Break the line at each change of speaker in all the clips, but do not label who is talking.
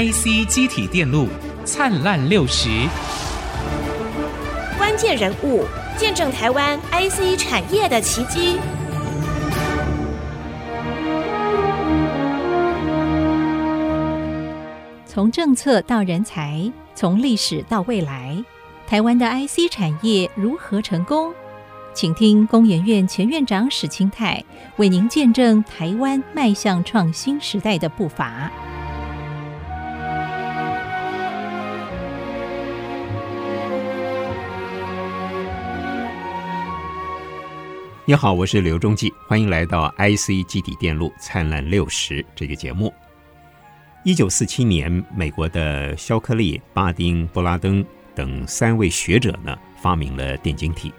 IC 机体电路灿烂六十，
关键人物见证台湾 IC 产业的奇迹。
从政策到人才，从历史到未来，台湾的 IC 产业如何成功？请听工研院前院长史清泰为您见证台湾迈向创新时代的步伐。
你好，我是刘忠记，欢迎来到 IC 基体电路灿烂六十这个节目。一九四七年，美国的肖克利、巴丁、布拉登等三位学者呢，发明了电晶体。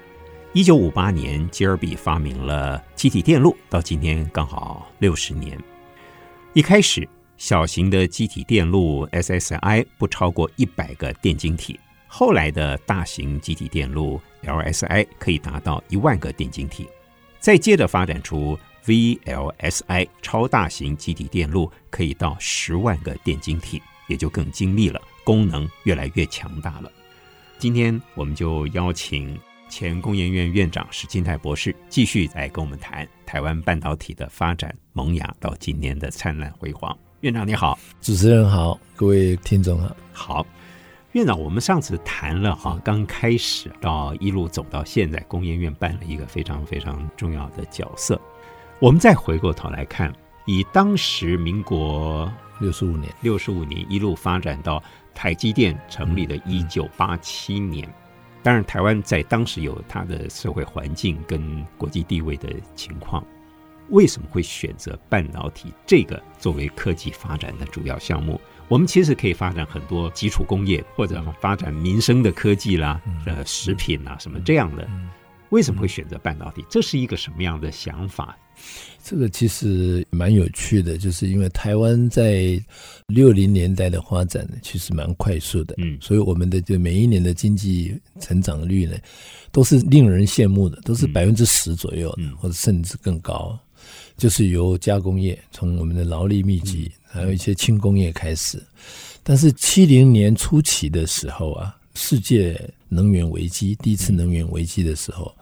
一九五八年，吉尔比发明了基体电路，到今天刚好六十年。一开始，小型的基体电路 SSI 不超过一百个电晶体，后来的大型基体电路 LSI 可以达到一万个电晶体。再接着发展出 VLSI 超大型基体电路，可以到十万个电晶体，也就更精密了，功能越来越强大了。今天我们就邀请前工研院院长史金泰博士继续来跟我们谈台湾半导体的发展萌芽到今年的灿烂辉煌。院长你好，
主持人好，各位听众好。
好。院长，我们上次谈了哈，刚开始到一路走到现在，工研院扮了一个非常非常重要的角色。我们再回过头来看，以当时民国
六十五年，
六十五年一路发展到台积电成立的一九八七年，当然台湾在当时有它的社会环境跟国际地位的情况，为什么会选择半导体这个作为科技发展的主要项目？我们其实可以发展很多基础工业，或者发展民生的科技啦，呃，食品啊什么这样的。为什么会选择半导体？这是一个什么样的想法？
这个其实蛮有趣的，就是因为台湾在六零年代的发展呢，其实蛮快速的，嗯，所以我们的就每一年的经济成长率呢，都是令人羡慕的，都是百分之十左右，嗯，或者甚至更高。就是由加工业，从我们的劳力密集，还有一些轻工业开始。但是七零年初期的时候啊，世界能源危机，第一次能源危机的时候，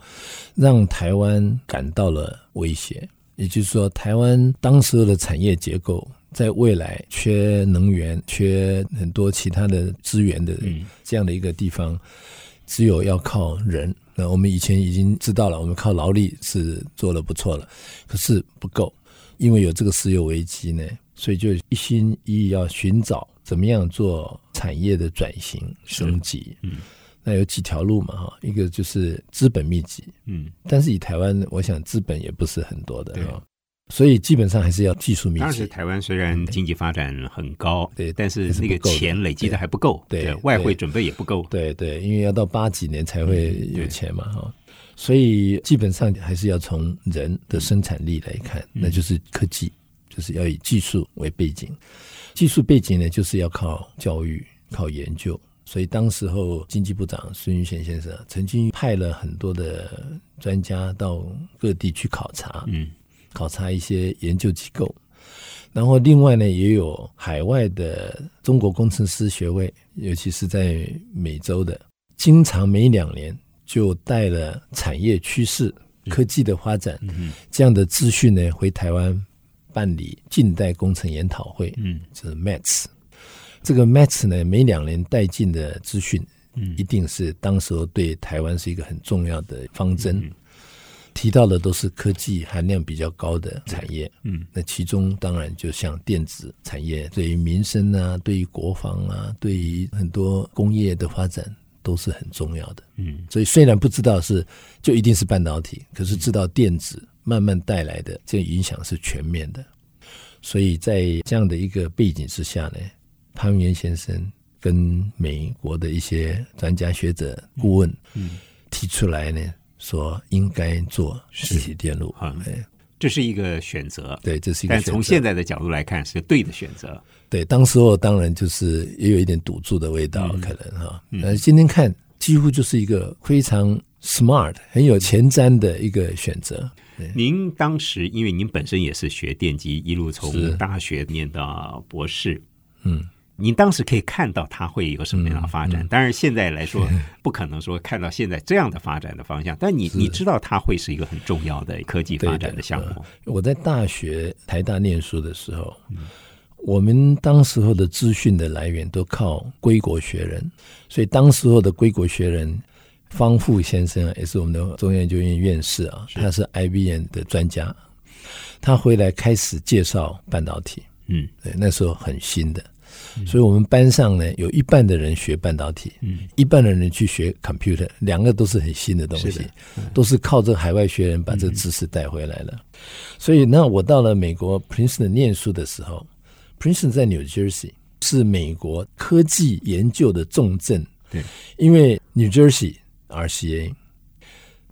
让台湾感到了威胁。也就是说，台湾当时的产业结构，在未来缺能源、缺很多其他的资源的这样的一个地方，只有要靠人。那我们以前已经知道了，我们靠劳力是做的不错了，可是不够，因为有这个石油危机呢，所以就一心一意要寻找怎么样做产业的转型升级。嗯，那有几条路嘛哈，一个就是资本密集，嗯，但是以台湾，我想资本也不是很多的哈。所以基本上还是要技术密集。
当时台湾虽然经济发展很高，对，但是那个钱累积的还不够，对，对外汇准备也不够，
对对，因为要到八几年才会有钱嘛哈。所以基本上还是要从人的生产力来看，那就是科技，就是要以技术为背景。技术背景呢，就是要靠教育、靠研究。所以当时候经济部长孙云璇先生曾经派了很多的专家到各地去考察，嗯。考察一些研究机构，然后另外呢，也有海外的中国工程师学位，尤其是在美洲的，经常每两年就带了产业趋势、科技的发展这样的资讯呢，回台湾办理近代工程研讨会，嗯，就是 MATS。这个 MATS 呢，每两年带进的资讯，嗯，一定是当时候对台湾是一个很重要的方针。提到的都是科技含量比较高的产业，嗯，那其中当然就像电子产业，对于民生啊，对于国防啊，对于很多工业的发展都是很重要的，嗯，所以虽然不知道是就一定是半导体，可是知道电子慢慢带来的这个影响是全面的，所以在这样的一个背景之下呢，潘文源先生跟美国的一些专家学者顾问，嗯，提出来呢。说应该做实体电路啊，
嗯，这是一个选择。
对，这是一个选择。
但从现在的角度来看，是对的选择。
对，当时候当然就是也有一点赌注的味道，可能哈。但是今天看，几乎就是一个非常 smart、很有前瞻的一个选择。
您当时因为您本身也是学电机，一路从大学念到博士，嗯，你当时可以看到它会有什么样的发展。
嗯嗯、
当然，现在来说 不可能说看到现在这样的发展的方向，但你你知道它会是一个很重要的科技发展的项目。
呃、我在大学台大念书的时候，嗯、我们当时候的资讯的来源都靠归国学人，所以当时候的归国学人。方富先生也是我们的中央研究院院士啊，他是 IBM 的专家，他回来开始介绍半导体，嗯，对，那时候很新的，所以我们班上呢有一半的人学半导体，嗯，一半的人去学 computer，两个都是很新的东西，都是靠这个海外学人把这个知识带回来了。所以那我到了美国 Princeton 念书的时候，Princeton 在 New Jersey 是美国科技研究的重镇，对，因为 New Jersey。RCA，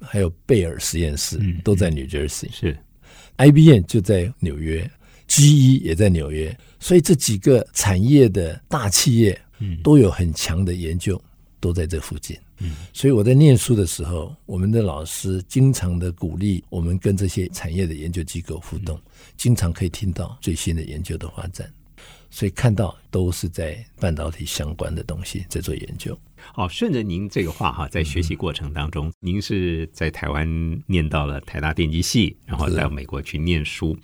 还有贝尔实验室都在 New Jersey，是。IBM 就在纽约，GE 也在纽约，所以这几个产业的大企业，嗯。都有很强的研究，都在这附近。嗯，所以我在念书的时候，我们的老师经常的鼓励我们跟这些产业的研究机构互动，嗯、经常可以听到最新的研究的发展，所以看到都是在半导体相关的东西在做研究。
好，顺着您这个话哈，在学习过程当中，嗯、您是在台湾念到了台大电机系，然后到美国去念书，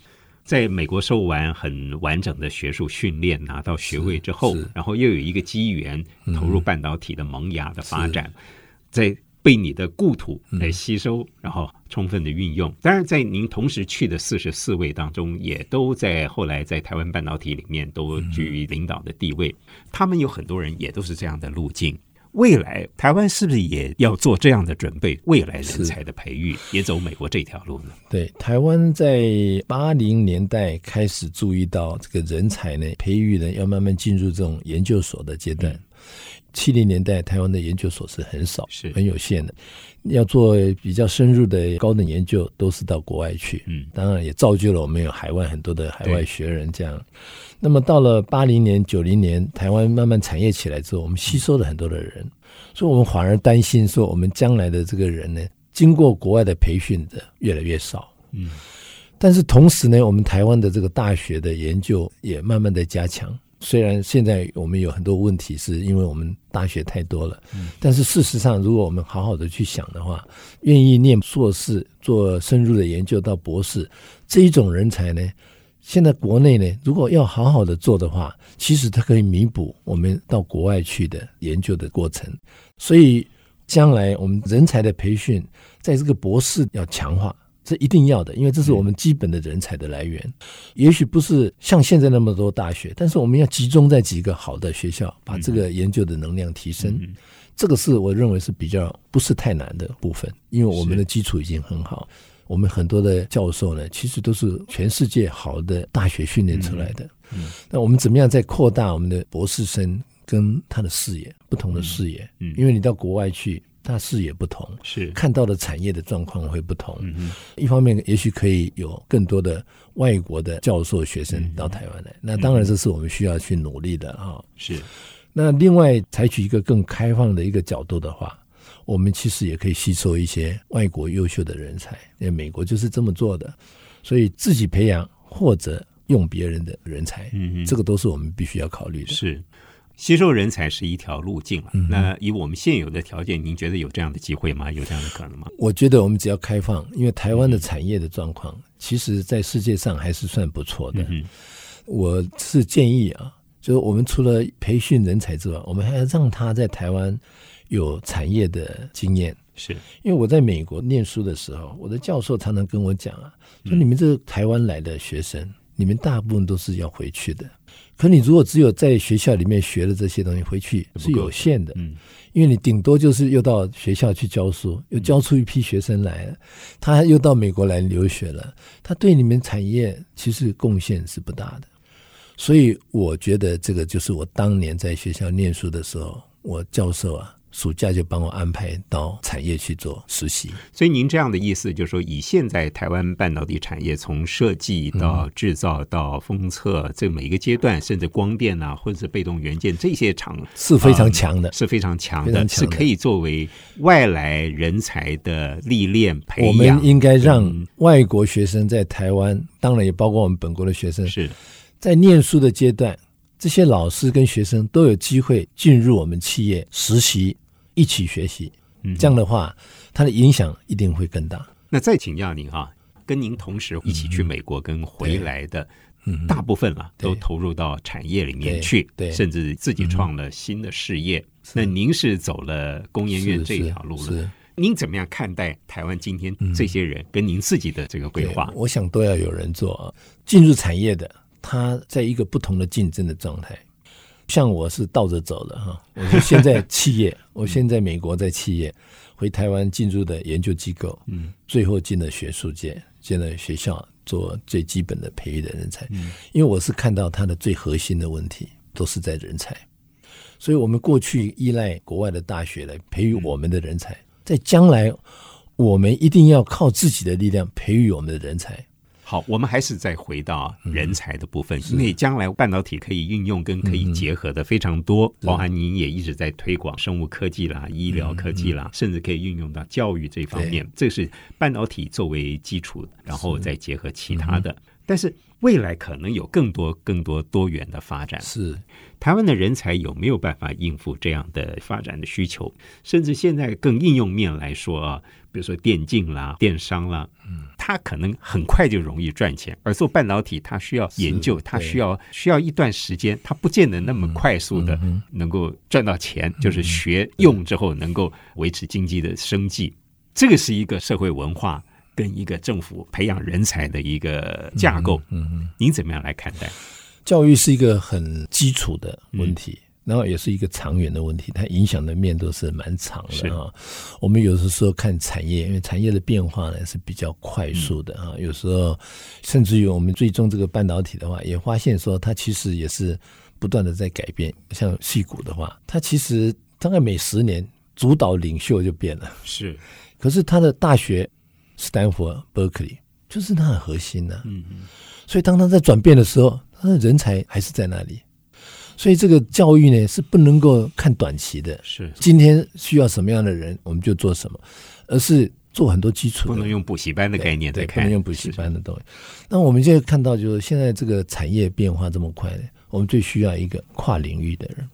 在美国受完很完整的学术训练，拿到学位之后，然后又有一个机缘投入半导体的萌芽的发展，在被你的故土来吸收，然后充分的运用。当然，在您同时去的四十四位当中，也都在后来在台湾半导体里面都居于领导的地位。他们有很多人也都是这样的路径。未来台湾是不是也要做这样的准备？未来人才的培育也走美国这条路呢？
对，台湾在八零年代开始注意到这个人才呢，培育呢要慢慢进入这种研究所的阶段。七零年代台湾的研究所是很少，是很有限的。要做比较深入的高等研究，都是到国外去。嗯，当然也造就了我们有海外很多的海外学人这样。那么到了八零年、九零年，台湾慢慢产业起来之后，我们吸收了很多的人，所以我们反而担心说，我们将来的这个人呢，经过国外的培训的越来越少。嗯，但是同时呢，我们台湾的这个大学的研究也慢慢的加强。虽然现在我们有很多问题，是因为我们大学太多了，但是事实上，如果我们好好的去想的话，愿意念硕士、做深入的研究到博士这一种人才呢，现在国内呢，如果要好好的做的话，其实它可以弥补我们到国外去的研究的过程。所以将来我们人才的培训，在这个博士要强化。这一定要的，因为这是我们基本的人才的来源。嗯、也许不是像现在那么多大学，但是我们要集中在几个好的学校，把这个研究的能量提升。嗯、这个是我认为是比较不是太难的部分，因为我们的基础已经很好。我们很多的教授呢，其实都是全世界好的大学训练出来的。那我们怎么样再扩大我们的博士生跟他的视野，不同的视野？嗯，因为你到国外去。他视野不同，是看到的产业的状况会不同。一方面也许可以有更多的外国的教授学生到台湾来，嗯、那当然这是我们需要去努力的哈。是，那另外采取一个更开放的一个角度的话，我们其实也可以吸收一些外国优秀的人才，因为美国就是这么做的，所以自己培养或者用别人的人才，这个都是我们必须要考虑的。
是。吸收人才是一条路径了。那以我们现有的条件，您觉得有这样的机会吗？有这样的可能吗？
我觉得我们只要开放，因为台湾的产业的状况，其实在世界上还是算不错的。我是建议啊，就是我们除了培训人才之外，我们还要让他在台湾有产业的经验。是因为我在美国念书的时候，我的教授常常跟我讲啊，说你们这台湾来的学生，你们大部分都是要回去的。可你如果只有在学校里面学的这些东西，回去是有限的，嗯，因为你顶多就是又到学校去教书，又教出一批学生来了，他又到美国来留学了，他对你们产业其实贡献是不大的，所以我觉得这个就是我当年在学校念书的时候，我教授啊。暑假就帮我安排到产业去做实习，
所以您这样的意思就是说，以现在台湾半导体产业从设计到制造到封测这每一个阶段，甚至光电啊，或者是被动元件这些厂
是非常强的，
是非常强的，是可以作为外来人才的历练培养。
我们应该让外国学生在台湾，当然也包括我们本国的学生，是在念书的阶段。这些老师跟学生都有机会进入我们企业实习，一起学习。嗯，这样的话，它的影响一定会更大。
那再请教您哈，跟您同时一起去美国跟回来的，嗯，大部分了都投入到产业里面去，对，甚至自己创了新的事业。那您是走了工研院这条路了。您怎么样看待台湾今天这些人跟您自己的这个规划？
我想都要有人做啊。进入产业的，他在一个不同的竞争的状态。像我是倒着走的哈，我是现在企业，我现在美国在企业，回台湾进入的研究机构，嗯，最后进了学术界，进了学校做最基本的培育的人才。嗯因为我是看到他的最核心的问题都是在人才，所以我们过去依赖国外的大学来培育我们的人才。在将来，我们一定要靠自己的力量培育我们的人才。
好，我们还是再回到人才的部分，嗯、因为将来半导体可以运用跟可以结合的非常多，嗯、包含您也一直在推广生物科技啦、医疗科技啦，嗯、甚至可以运用到教育这方面。这是半导体作为基础，然后再结合其他的。但是未来可能有更多、更多多元的发展。
是
台湾的人才有没有办法应付这样的发展的需求？甚至现在更应用面来说啊，比如说电竞啦、电商啦，嗯，它可能很快就容易赚钱。而做半导体，它需要研究，它需要需要一段时间，它不见得那么快速的能够赚到钱。就是学用之后能够维持经济的生计，这个是一个社会文化。跟一个政府培养人才的一个架构，嗯嗯，您怎么样来看待？
教育是一个很基础的问题，嗯、然后也是一个长远的问题，它影响的面都是蛮长的啊。我们有的时候看产业，因为产业的变化呢是比较快速的啊。嗯、有时候甚至于我们最终这个半导体的话，也发现说它其实也是不断的在改变。像细谷的话，它其实大概每十年主导领袖就变了，
是。
可是它的大学。斯坦福、伯克利，就是它的核心呢、啊。嗯嗯。所以当它在转变的时候，它的人才还是在那里。所以这个教育呢，是不能够看短期的。
是。
今天需要什么样的人，我们就做什么，而是做很多基础。
不能用补习班的概念在看。
对，不能用补习班的东西。那我们现在看到，就是现在这个产业变化这么快，我们最需要一个跨领域的人。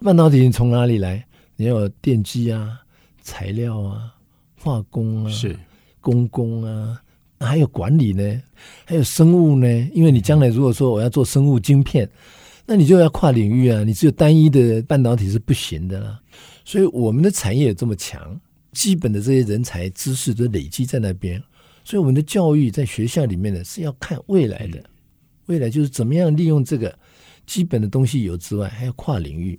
半导体从哪里来？你要有电机啊、材料啊、化工啊。
是。
公共啊，还有管理呢，还有生物呢。因为你将来如果说我要做生物晶片，那你就要跨领域啊，你只有单一的半导体是不行的啦。所以我们的产业这么强，基本的这些人才知识都累积在那边。所以我们的教育在学校里面呢，是要看未来的，未来就是怎么样利用这个基本的东西有之外，还要跨领域。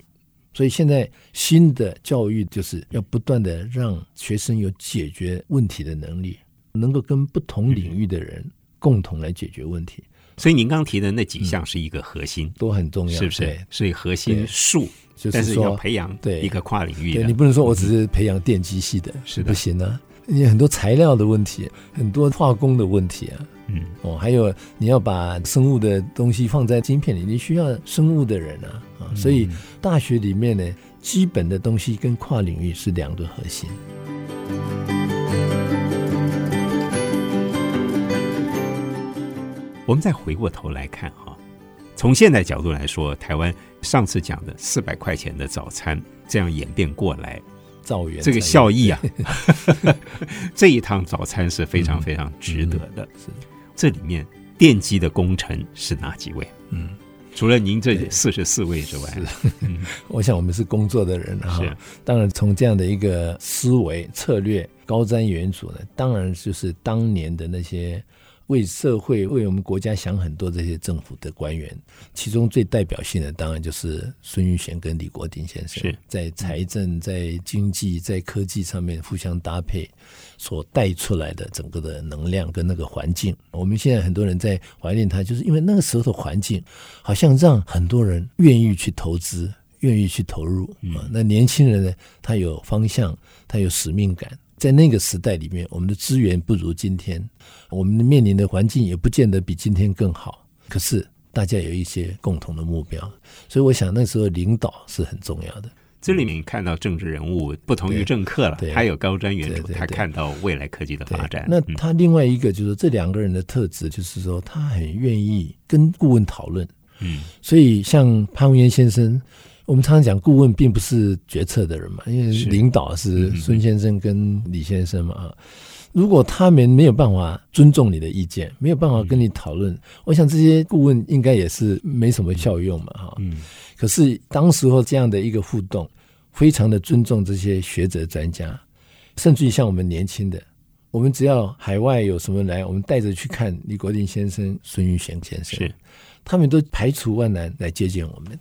所以现在新的教育就是要不断的让学生有解决问题的能力，能够跟不同领域的人共同来解决问题。
所以您刚提的那几项是一个核心，
都很重要，
是不是？所以核心数，但是要培养对。一个跨领域的，
你不能说我只是培养电机系的，是不行啊。你很多材料的问题，很多化工的问题啊，嗯，哦，还有你要把生物的东西放在晶片里，你需要生物的人啊，啊，所以大学里面呢，基本的东西跟跨领域是两个核心。
我们再回过头来看哈，从现在角度来说，台湾上次讲的四百块钱的早餐这样演变过来。这个效益啊，这一趟早餐是非常非常值得的。是，这里面奠基的功臣是哪几位？嗯，除了您这四十四位之外，
我想我们是工作的人哈。当然，从这样的一个思维策略，高瞻远瞩呢，当然就是当年的那些。为社会、为我们国家想很多这些政府的官员，其中最代表性的当然就是孙运璇跟李国鼎先生，是在财政、在经济、在科技上面互相搭配，所带出来的整个的能量跟那个环境。我们现在很多人在怀念他，就是因为那个时候的环境，好像让很多人愿意去投资、愿意去投入啊。那年轻人呢，他有方向，他有使命感。在那个时代里面，我们的资源不如今天，我们面临的环境也不见得比今天更好。可是大家有一些共同的目标，所以我想那时候领导是很重要的。
这里面看到政治人物不同于政客了，他有高瞻远瞩，他看到未来科技的发展。
那他另外一个就是这两个人的特质，就是说他很愿意跟顾问讨论，嗯，所以像潘文渊先生，我们常常讲顾问并不是决策的人嘛，因为领导是孙先生跟李先生嘛啊。如果他们没有办法尊重你的意见，没有办法跟你讨论，我想这些顾问应该也是没什么效用嘛哈。嗯。可是当时候这样的一个互动，非常的尊重这些学者专家，甚至于像我们年轻的，我们只要海外有什么来，我们带着去看李国鼎先生、孙玉璇先生，是他们都排除万难来接见我们，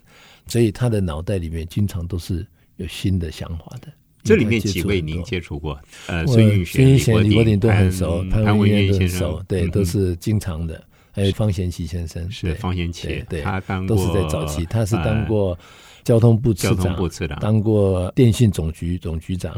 所以他的脑袋里面经常都是有新的想法的。
这里面几位您接触过？呃，孙运璇、
李国鼎都很熟，潘文渊
先生
对，都是经常的。还有方贤齐先生，
是方贤齐，对，他当
都是在早期，他是当过交通部次长，当过电信总局总局长，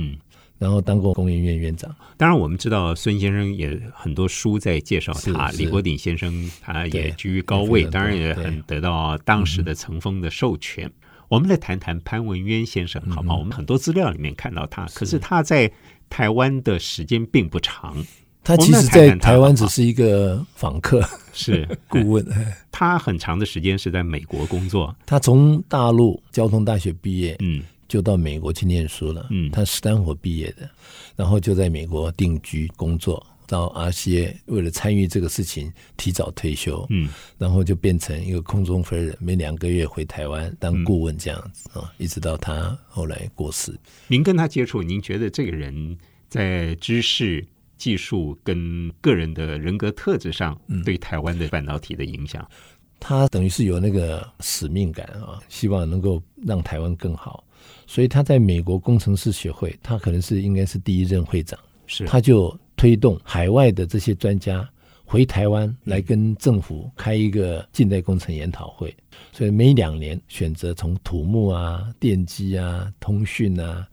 然后当过工研院院长。
当然，我们知道孙先生也很多书在介绍他，李国鼎先生他也居于高位，当然也很得到当时的层峰的授权。我们来谈谈潘文渊先生，好吗？我们很多资料里面看到他，可是他在台湾的时间并不长。
他其实，在台湾只是一个访客，
是 顾问。他很长的时间是在美国工作。
他从大陆交通大学毕业，嗯，就到美国去念书了。嗯，他斯坦福毕业的，然后就在美国定居工作。到 RCA 为了参与这个事情，提早退休，嗯，然后就变成一个空中飞人，每两个月回台湾当顾问这样子啊，一直到他后来过世。
您跟他接触，您觉得这个人在知识、技术跟个人的人格特质上，对台湾的半导体的影响？嗯，
他等于是有那个使命感啊，希望能够让台湾更好，所以他在美国工程师学会，他可能是应该是第一任会长，是他就。推动海外的这些专家回台湾来跟政府开一个近代工程研讨会，所以每两年选择从土木啊、电机啊、通讯啊，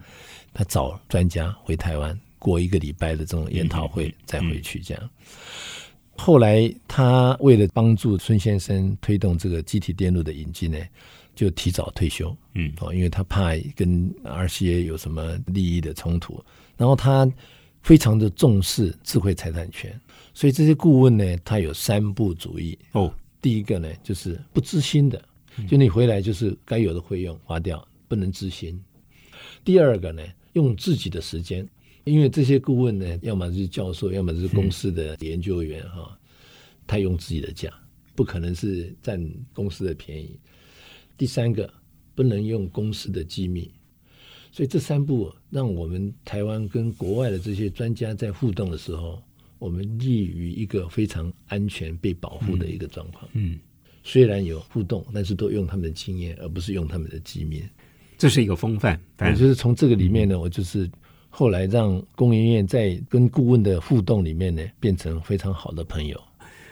他找专家回台湾过一个礼拜的这种研讨会，再回去这样。后来他为了帮助孙先生推动这个机体电路的引进呢，就提早退休。嗯，哦，因为他怕跟 RCA 有什么利益的冲突，然后他。非常的重视智慧财产权，所以这些顾问呢，他有三不主义哦。第一个呢，就是不知心的，就你回来就是该有的费用花掉，不能知心。第二个呢，用自己的时间，因为这些顾问呢，要么是教授，要么是公司的研究员哈，他用自己的价，不可能是占公司的便宜。第三个，不能用公司的机密。所以这三步让我们台湾跟国外的这些专家在互动的时候，我们立于一个非常安全、被保护的一个状况。嗯，虽然有互动，但是都用他们的经验，而不是用他们的机密。
这是一个风范。
我就是从这个里面呢，我就是后来让工研院在跟顾问的互动里面呢，变成非常好的朋友。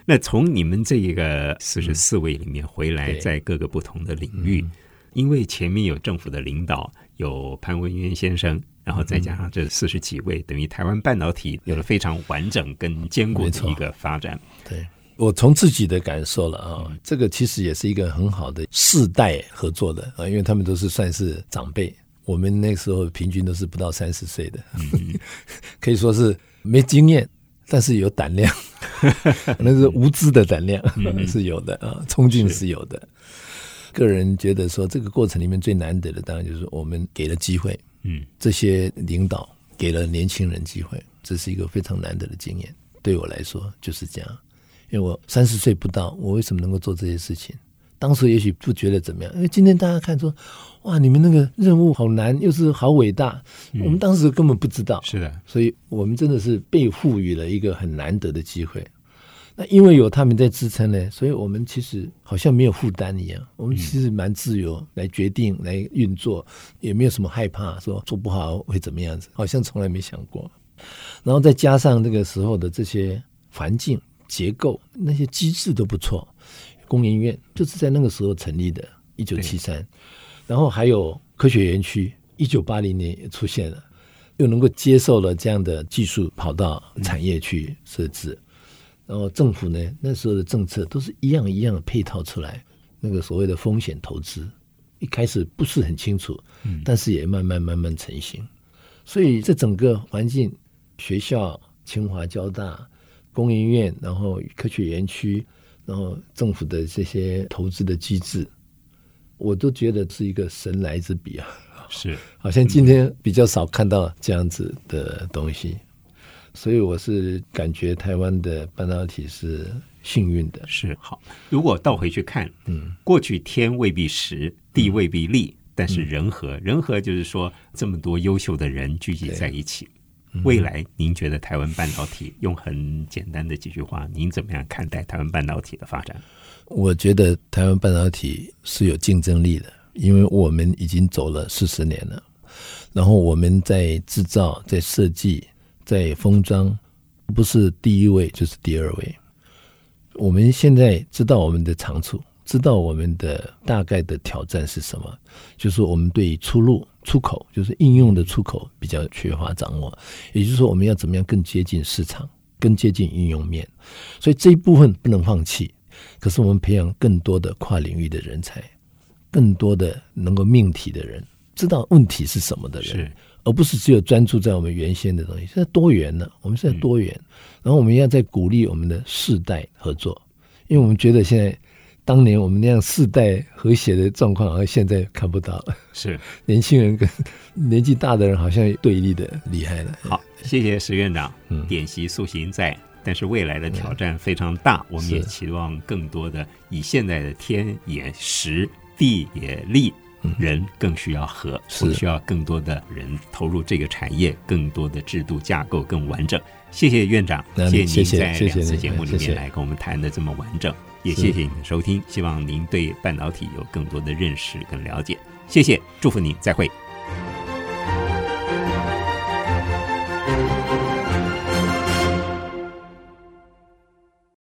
那从你们这一个四十四位里面回来，在各个不同的领域，因为前面有政府的领导。有潘文渊先生，然后再加上这四十几位，嗯、等于台湾半导体有了非常完整跟坚固的一个发展。
对，我从自己的感受了啊，嗯、这个其实也是一个很好的世代合作的啊，因为他们都是算是长辈，我们那时候平均都是不到三十岁的，嗯、可以说是没经验，但是有胆量，那是无知的胆量、嗯、是有的啊，冲劲是有的。个人觉得说，这个过程里面最难得的，当然就是我们给了机会，嗯，这些领导给了年轻人机会，这是一个非常难得的经验。对我来说就是这样，因为我三十岁不到，我为什么能够做这些事情？当时也许不觉得怎么样，因为今天大家看说，哇，你们那个任务好难，又是好伟大，嗯，我们当时根本不知道。
是的，
所以我们真的是被赋予了一个很难得的机会。那因为有他们在支撑呢，所以我们其实好像没有负担一样。我们其实蛮自由来决定、来运作，也没有什么害怕说做不好会怎么样子，好像从来没想过。然后再加上那个时候的这些环境结构，那些机制都不错。工研院就是在那个时候成立的，一九七三。然后还有科学园区，一九八零年也出现了，又能够接受了这样的技术跑到产业去设置。然后政府呢，那时候的政策都是一样一样的配套出来。那个所谓的风险投资，一开始不是很清楚，但是也慢慢慢慢成型。所以这整个环境，学校、清华、交大、工研院，然后科学园区，然后政府的这些投资的机制，我都觉得是一个神来之笔啊。
是，
好像今天比较少看到这样子的东西，所以我是感觉台湾的半导体是幸运的。
是好，如果倒回去看，嗯，过去天未必时，地未必利，嗯、但是人和，人和就是说这么多优秀的人聚集在一起。未来，您觉得台湾半导体用很简单的几句话，您怎么样看待台湾半导体的发展？
我觉得台湾半导体是有竞争力的，因为我们已经走了四十年了，然后我们在制造、在设计、在封装，不是第一位就是第二位。我们现在知道我们的长处。知道我们的大概的挑战是什么，就是我们对出路、出口，就是应用的出口比较缺乏掌握。也就是说，我们要怎么样更接近市场，更接近应用面。所以这一部分不能放弃。可是我们培养更多的跨领域的人才，更多的能够命题的人，知道问题是什么的人，而不是只有专注在我们原先的东西。现在多元了，我们现在多元，然后我们要在鼓励我们的世代合作，因为我们觉得现在。当年我们那样世代和谐的状况，好像现在看不到了。
是
年轻人跟年纪大的人好像对立的厉害了。
好，谢谢石院长。嗯，典习塑形在，但是未来的挑战非常大，嗯、我们也期望更多的以现在的天也时，地也利，人更需要和，我们需要更多的人投入这个产业，更多的制度架构更完整。谢谢院长，谢谢您在两次节目里面来跟我们谈的这么完整。也谢谢您的收听，希望您对半导体有更多的认识跟了解。谢谢，祝福您，再会。